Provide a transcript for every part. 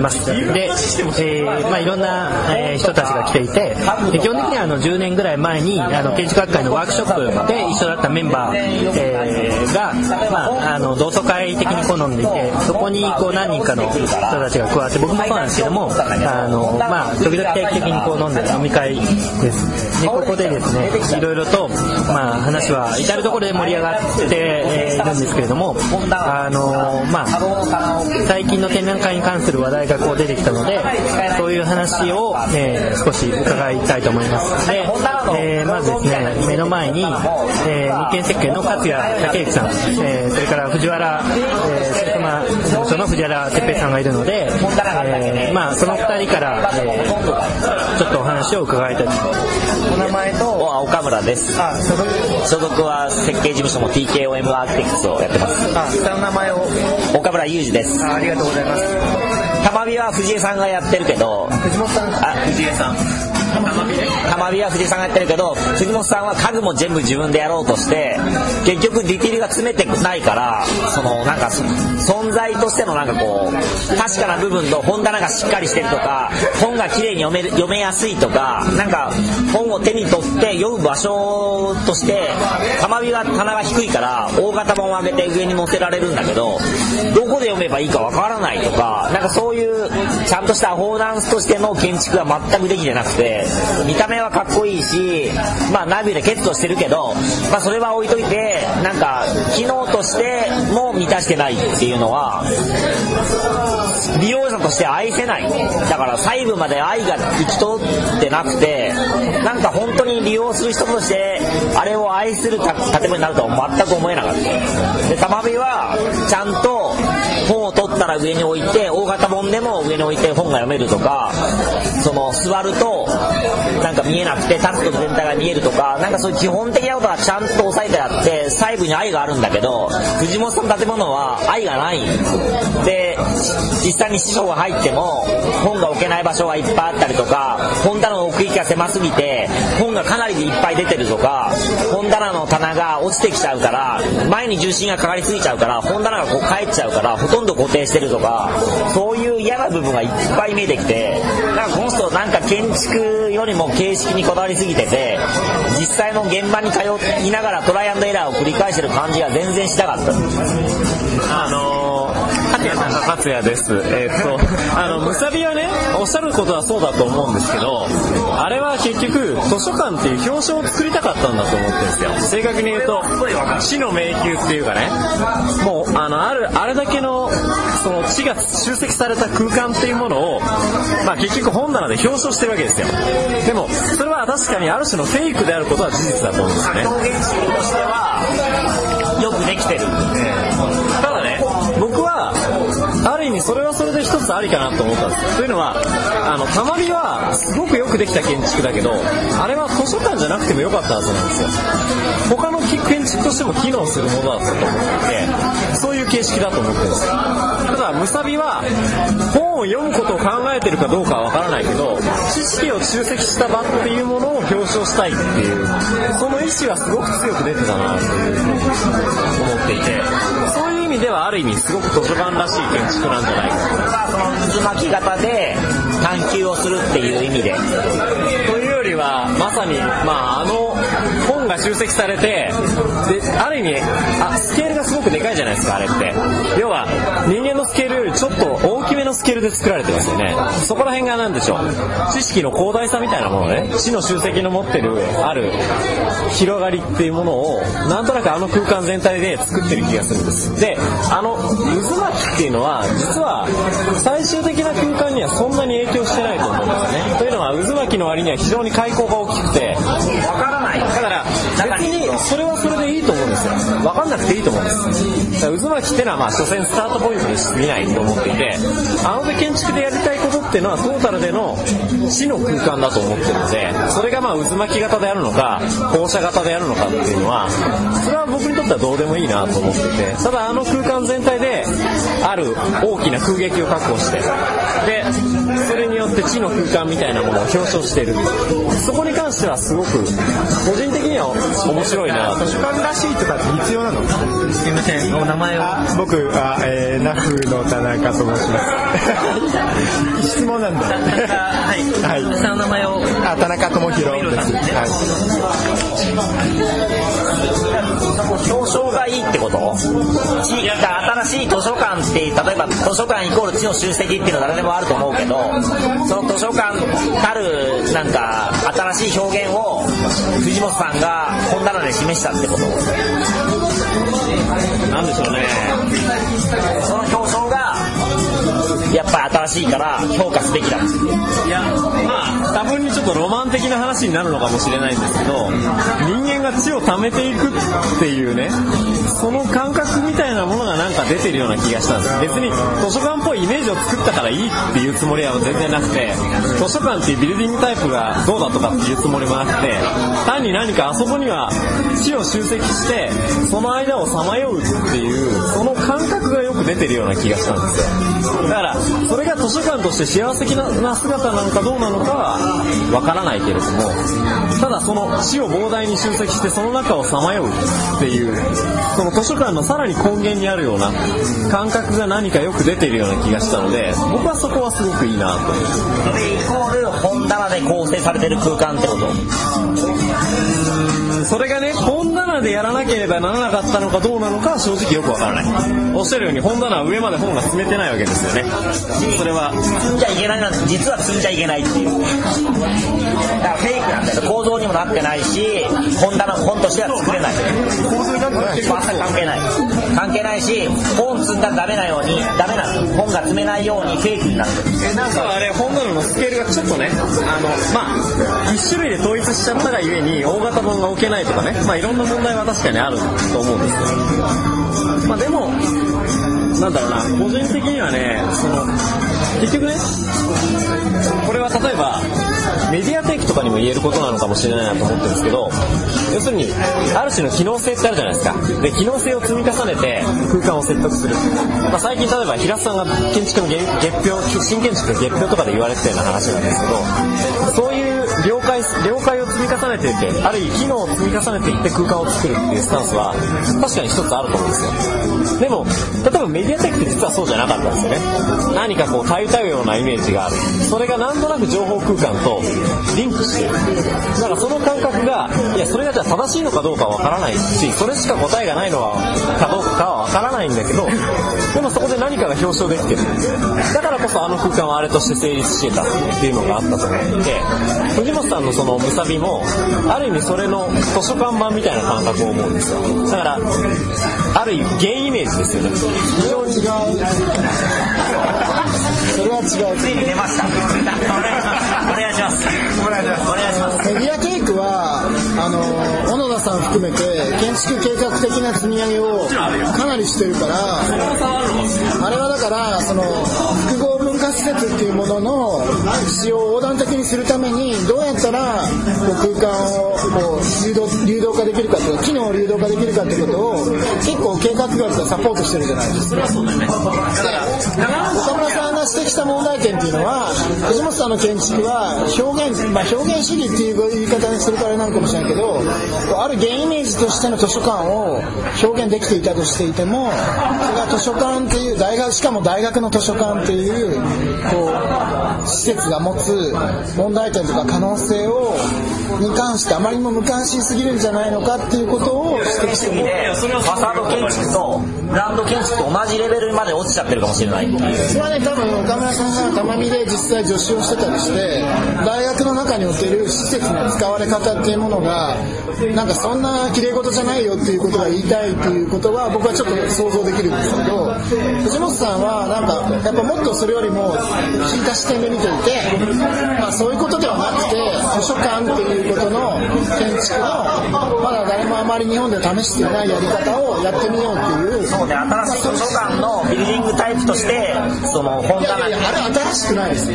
ます。で、えー、まあいろんな、えー、人たちが来ていて、で基本的にはあの10年ぐらい前に、あの建築学会のワークショップで一緒だったメンバー、えー、が、まああの同窓会的に好んでいて、そこにこう何人かの人たちが加わって、僕もそうなんですけども、あの、まあ時々定期的にこう飲んでる飲み会です。で、ここでですね、いろいろと、まあ話は至るところで盛り上がって、えーいるんですけれども、あのまあ最近の展覧会に関する話題がこう出てきたので、そういう話を、えー少し伺いたいと思います。で、えーまずですね、目の前に、えー日建設計の勝谷武之さん、えーそれから藤原、えー、セルフマ事務所の藤原哲平さんがいるので、えーまあその二人から、えーちょっとお話を伺いたいと思います。お名前と、岡村ですあ、所属所属は設計事務所の TKOM アーキテクツをやってますあ、下の名前を、岡村裕二ですあありがとうございます。玉美は藤江さんがやってるけど。藤本さん、あ藤江さん。玉美は藤井さんがやってるけど藤本さんは家具も全部自分でやろうとして結局ディティールが詰めてないからそのなんかそ存在としてのなんかこう確かな部分と本棚がしっかりしてるとか本が綺麗に読める読めやすいとかなんか本を手に取って読む場所として玉美は棚が低いから大型本を上げて上に載せられるんだけどどこで読めばいいかわからないとかなんかそういうちゃんとしたアフォーダンスとしての建築が全くできてなくて見た目はかっこいいしまあナビでケットしてるけど、まあ、それは置いといてなんか機能としても満たしてないっていうのは利用者として愛せない。だから細部まで愛が行き通ってなくてなんか本当に利用する人としてあれを愛する建物になるとは全く思えなかった。で玉美はちゃんと本をったら上に置いて大型本でも上に置いて本が読めるとかその座るとなんか見えなくて立つと全体が見えるとかなんかそういう基本的なことがちゃんと押さえてあって細部に愛があるんだけど藤本さんの建物は愛がない。で実際に師匠が入っても本が置けない場所がいっぱいあったりとか本棚の奥行きが狭すぎて本がかなりでいっぱい出てるとか本棚の棚が落ちてきちゃうから前に重心がかかりすぎちゃうから本棚がこう返っちゃうからほとんど固定してるとかそういう嫌な部分がいっぱい見えてきてなんかこの人なんか建築よりも形式にこだわりすぎてて実際の現場に通いながらトライアンドエラーを繰り返してる感じが全然しなかった。あのー、勝谷さんが勝谷です。えーっと、あの、むさびはね、おっしゃることはそうだと思うんですけど、あれは結局、図書館っていう表彰を作りたかったんだと思ってるんですよ。正確に言うと、死の迷宮っていうかね、もう、あの、ある、あれだけの、その地が集積された空間っていうものを、まあ結局本棚で表彰してるわけですよ。でも、それは確かにある種のフェイクであることは事実だと思うんですよね。表現としてはよくできてるただね、僕は、ある意味それはそれで一つありかなと思ったんです。というのは、あの、たまりはすごくよくできた建築だけど、あれは図書館じゃなくてもよかったはずなんですよ。他の建築としても機能するものだったと思っていて、そういう形式だと思ってるんです。ただ、ムサビは、本を読むことを考えてるかどうかはわからないけど、知識を集積した場っていうものを表彰したいっていう、その意思はすごく強く出てたなっていうふうに思っていて、そういう味ではある意味すごく図書館らしい建築なんじゃないか。その渦巻き型で探求をするっていう意味で。というよりはまさに、まあ、あの本が集積されてである意味あスケールがすごくでかいじゃないですかあれって。要は人間のスケールよりちょっと大きめのスケールで作られてますよね。そこら辺が何でしょう。知識の広大さみたいなものね。知の集積の持ってるある広がりっていうものをなんとなくあの空間全体で作ってる気がするんです。であの渦巻きっていうのは実は最終的な空間にはそんなに影響してないと思うんですよね。というのは渦巻きの割には非常に開口が大きくてわからないだから別にそれはそれでいいと思うんですよ。分かんなくていいと思うんです。渦巻きってのはまあ所詮スタートポイントに過ぎない。と思って。いてあの手建築でやりたいことっていうのはトータルでの死の空間だと思ってるのでそれがまあ渦巻き型であるのか放射型であるのかっていうのはそれは僕にとってはどうでもいいなと思っていて。ただあの空間全体である大きな空撃を確保して。でそれによって地の空間みたいなものを表彰している。そこに関してはすごく個人的には面白いな。図書館らしいとかって必要なの？すいません。お名前を。僕は、えー、ナフの田中と申します。質問なんだ。はい、はい、下の名前を。あ田中智弘です、はい表彰がいいってこと？新しい図書館って例えば図書館イコール知の集積っていうのは誰でもあると思うけどその図書館たるなんか新しい表現を藤本さんが本棚で示したってこと？なんでしょうねやっぱり新しいから評価すべきだ。いやまあ多分にちょっとロマン的な話になるのかもしれないんですけど人間が知を貯めていくっていうねその感覚みたいなものがなんか出てるような気がしたんです。別に図書館っぽいイメージを作ったからいいっていうつもりは全然なくて図書館っていうビルディングタイプがどうだとかっていうつもりもなくて単に何かあそこには知を集積してその間をさまようっていうその感覚がよく出てるような気がしたんですよ。だから図書館として幸せな姿なのかどうなのかはわからないけれどもただその死を膨大に集積してその中をさまようっていうその図書館のさらに根源にあるような感覚が何かよく出ているような気がしたので僕はそこはすごくいいなと。それイコール本棚で構成されてる空間ってこと？うんそれがね本棚でやらなければならなかったのかどうなのかは正直よくわからない。おっしゃるように本棚は上まで本が進めてないわけですよね。それは積んじゃいけないなんて実は積んじゃいけないっていう。だからフェイクなんだよ。構造にもなってないし本棚本としては作れない。構造になってない。全く関係ない。関係ないし本積んだらダメなようにダメなの。本が積めないようにフェイクになってる。えなんかあれ本棚のスケールがちょっとねあのまあ一種類で統一しちゃったがゆえに大型本が置けないとかね。まあいろんな問題は確かにあると思うんですよ。まあでもなんだろうな。個人的にはねその結局ねこれは例えばメディアテイクとかにも言えることなのかもしれないなと思ってるんですけど要するにある種の機能性ってあるじゃないですか。で機能性を積み重ねて空間を説得する、まあ、最近例えば平須さんが建築の月表新建築の月表とかで言われてたような話なんですけどそういう解了解を積み重ねていってある意味機能を積み重ねていって空間を作るっていうスタンスは確かに一つあると思うんですよ。でも例えばメディアテックって実はそうじゃなかったんですよね。何かこうたゆたうようなイメージがある。それがなんとなく情報空間とリンクしてる。だからその感覚がいやそれがじゃあ正しいのかどうかわからないしそれしか答えがないのはかどうかはわからないんだけど でもそこで何かが表彰できてる。だからこそあの空間はあれとして成立してたっていうのがあったと思っていて藤本さんのそのむさびもある意味それの図書館版みたいな感覚を思うんですよ。だからある意味原イメージですよね。非常に違う。それは違うついに出ました。お願いします。お願いします。お願いします。メディアテイクはあの小野田さん含めて建築計画的な積み上げをかなりしてるからあれはだからその複合文化施設っていうものの使用を横断的にするためにどうやったらこう空間をこう流動流動化できるかと機能を流動化できるかってことを結構計画学がサポートしてるじゃないですか。藤本さんの建築は表現、まあ、表現主義っていう言い方にするからなのかもしれないけどある原イメージとしての図書館を表現できていたとしていてもそれが図書館っていう大学しかも大学の図書館っていうこう施設が持つ問題点とか可能性をに関してあまりにも無関心すぎるんじゃないのかっていうことを指摘してるファサード建築とグランド建築と同じレベルまで落ちちゃってるかもしれないそれはね多分岡村さんがたまみで実際助手をしてたりして大学の中における施設の使われ方っていうものがなんかそんな綺麗事じゃないよっていうことが言いたいっていうことは僕はちょっと想像できるんですけど藤本さんはなんかやっぱもっとそれよりも引いた視点で見ていて、まあ、そういうことではなくて図書館っていうことの建築のまだ誰もあまり日本では試していないやり方をやってみようっていう。そうね新しい図書館のビルディングタイプとしてその本いやいやあれ新しくないです図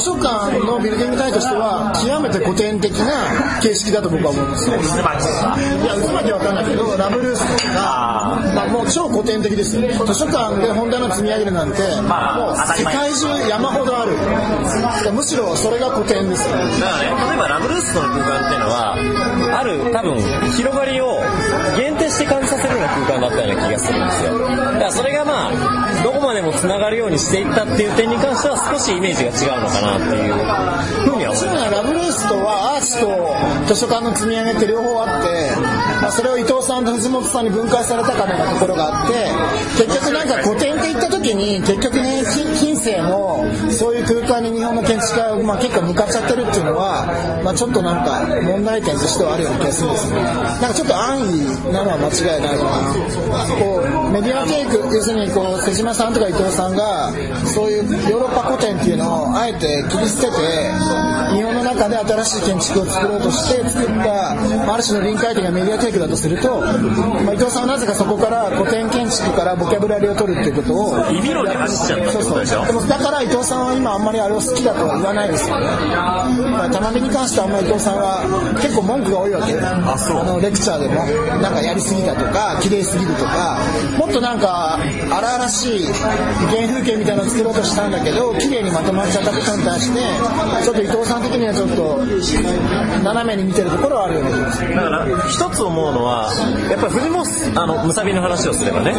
書館のビルディングタイプとしては極めて古典的な形式だと僕は思うんです。よ渦巻きとかいや、渦巻きは分かんないけど、ラブルースとか、まあ、もう超古典的ですよ。図書館で本棚積み上げるなんて、まあもう世界中山ほどある。むしろそれが古典ですよ。だからね、例えばラブルースの空間っていうのは、ある多分広がりを定して感じさせるような空間だったような気がするんですよ。だからそれがまあ、どこまでも繋がるようにしていったっていう点に関しては少しイメージが違うのかなっていうふうには思います。ラブルースとはアーチと図書館の積み上げって両方あって、まあ、それを伊藤さんと藤本さんに分解されたかのようなところがあって結局なんか古典って言った時に結局ね近世のそういう空間に日本の建築家が、まあ、結構向かっちゃってるっていうのは、まあ、ちょっとなんか問題点としてはあるような気がするんですねなんかちょっと安易なのは間違いないかなこうメディアテイク要するにこう瀬島さんとか伊藤さんがそう。いうヨーロッパ古典っていうのをあえて切り捨てて日本の中で新しい建築を作ろうとして作った、まあある種の臨界点がメディアテイクだとすると、まあ、伊藤さんはなぜかそこから古典建築からボキャブラリーを取るっていう。ことをそうそうでもだから伊藤さんは今あんまりあれを好きだとは言わないですよねだから玉美に関してはあんまり伊藤さんは結構文句が多いわけあのレクチャーでもなんかやりすぎだとか綺麗すぎるとかもっとなんか荒々しい原風景みたいなの作ろうとしたんだけど綺麗にまとまっちゃったことに対してちょっと伊藤さん的にはちょっと斜めに見てるところはあるような気がする。だから一つ思うのはやっぱり藤本あのむさびの話をすればね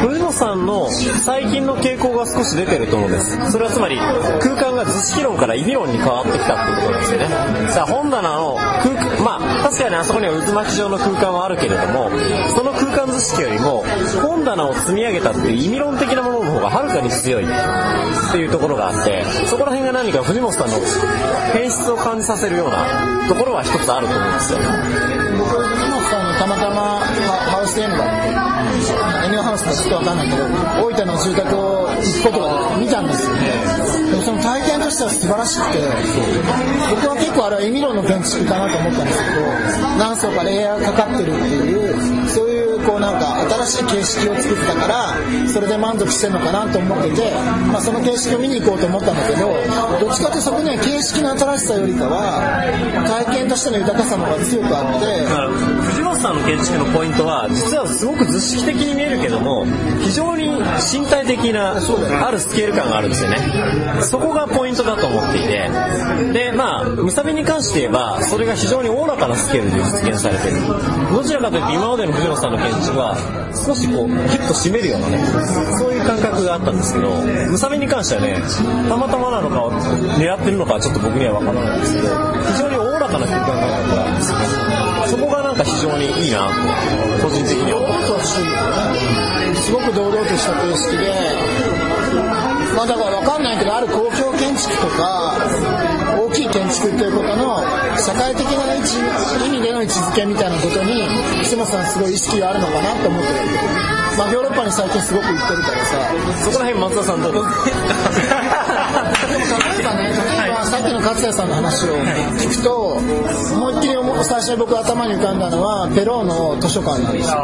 藤本さんの最近の傾向が少し出てると思うんです。それはつまり空間が図式論から意味論に変わってきたってことなんですよね。さあ本棚の空まあ確かにあそこには渦巻き状の空間はあるけれどもその空間図式よりも本棚を積み上げたっていう意味論的なものの方がはるかに強いっていうところがあってそこら辺が何か藤本さんの変質を感じさせるようなところは一つあると思うんですよ。僕藤本さんのたまたまハウスエンバーエニオハウスかちょっとわかんないけど大分の住宅を行くことが見たんですよでもしては素晴らしくて僕は結構あれは意味論の建築かなと思ったんですけど何層かレイヤーがかかってるっていうそういうこうなんか新しい形式を作ったからそれで満足してるのかなと思ってて、まあ、その形式を見に行こうと思ったんだけどどっちかというとそこには形式の新しさよりかは体験としての豊かさの方が強くあって藤本さんの建築のポイントは実はすごく図式的に見えるけども非常に身体的なあるスケール感があるんですよね。そこがポイントだと思っていて。でまあムサビに関して言えばそれが非常におおらかなスケールで実現されてる。どちらかというと今までの藤本さんの建築は少しこうギュッと締めるようなねそういう感覚があったんですけどムサビに関してはねたまたまなのか狙ってるのかちょっと僕には分からないんですけど非常におおらかな空間感覚があるんですよ。そこがなんか非常にいいなと個人的にはす。ごく堂々とした形式でまあだから分かんないけどある公共築とか大きい建築ということの社会的な意味での位置づけみたいなことに岸本さんすごい意識があるのかなと思ってる。まあヨーロッパに最近すごく行ってるからさ。そこら辺松田さんどうですか？例えばね、例えばさっきの勝也さんの話を聞くと、思いっきり最初に僕頭に浮かんだのは、ペローの図書館なんですよ。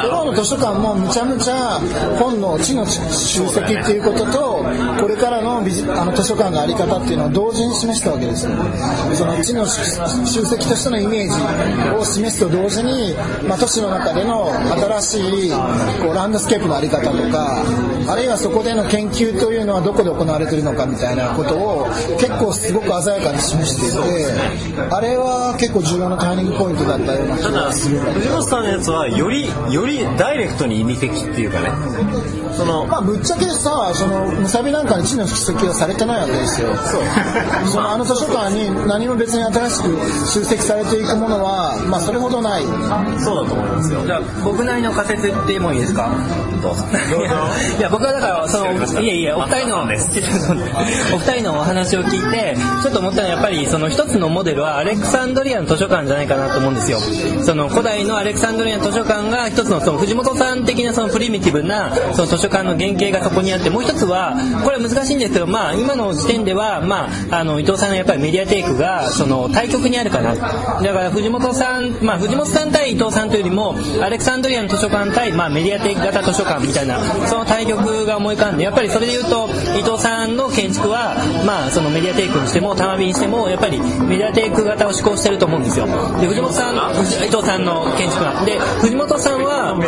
ペローの図書館もむちゃむちゃ本の知の集積っていうことと、これからの美術あの図書館のあり方っていうのを同時に示したわけですよ。その知の集積としてのイメージを示すと同時に、まあ、都市の中での新しいこうランドスケープのあり方とか、あるいはそこでの研究というのはどこで行われているのかみたいなことを結構すごく鮮やかに示していてあれは結構重要なターニングポイントだったような気がする藤本さんのやつはよりよりダイレクトに意味的っていうかね。そのまあぶっちゃけさそのむさびなんかに知の蓄積はされてないわけですよ。そ うそのあの図書館に何も別に新しく集積されていくものはまあそれほどない。そうだと思いますよ。じゃあ僕なりの仮説言ってもいいですか？どうぞ。いや僕はだからそのいやいやお二人のお二人のお話を聞いてちょっと思ったのはやっぱりその一つのモデルはアレクサンドリアの図書館じゃないかなと思うんですよ。その古代のアレクサンドリアの図書館が一つのその藤本さん的なそのプリミティブなその図書館の原型がそこにあってもう一つはこれは難しいんですけどまあ今の時点ではまああの伊藤さんのやっぱりメディアテイクがその対極にあるかな。だから藤本さんまあ藤本さん対伊藤さんというよりもアレクサンドリアの図書館対まあメディアテイク型図書館みたいなその対極が思い浮かんでやっぱりそれで言うと伊藤さんの建築はまあそのメディアテイクにしても玉火にしてもやっぱりメディアテイク型を施行してると思うんですよ。で藤本さん伊藤さんの建築は。で藤本さんは、うん、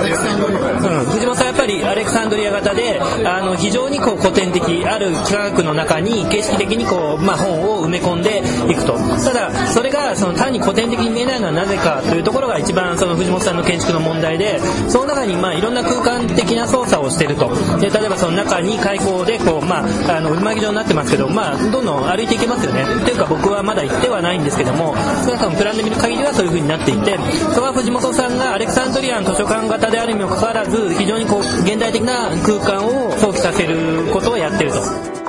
藤本さんやっぱりアレクサンドリア型であの非常にこう古典的ある幾何学の中に形式的にこう、まあ、本を埋め込んでいくと。ただそれがその単に古典的に見えないのはなぜかというところが一番その藤本さんの建築の問題でその中にまあいろんな空間的な操作をしてるとで例えばその中に開口でこう、まあ、あの渦巻き状になってますけど、まあ、どんどん歩いていけますよねというか僕はまだ行ってはないんですけども少なくともプランで見る限りはそういう風になっていてそこは藤本さんがアレクサンドリアン図書館型であるにもかかわらず非常にこう現代的な空間を想起させることをやってると。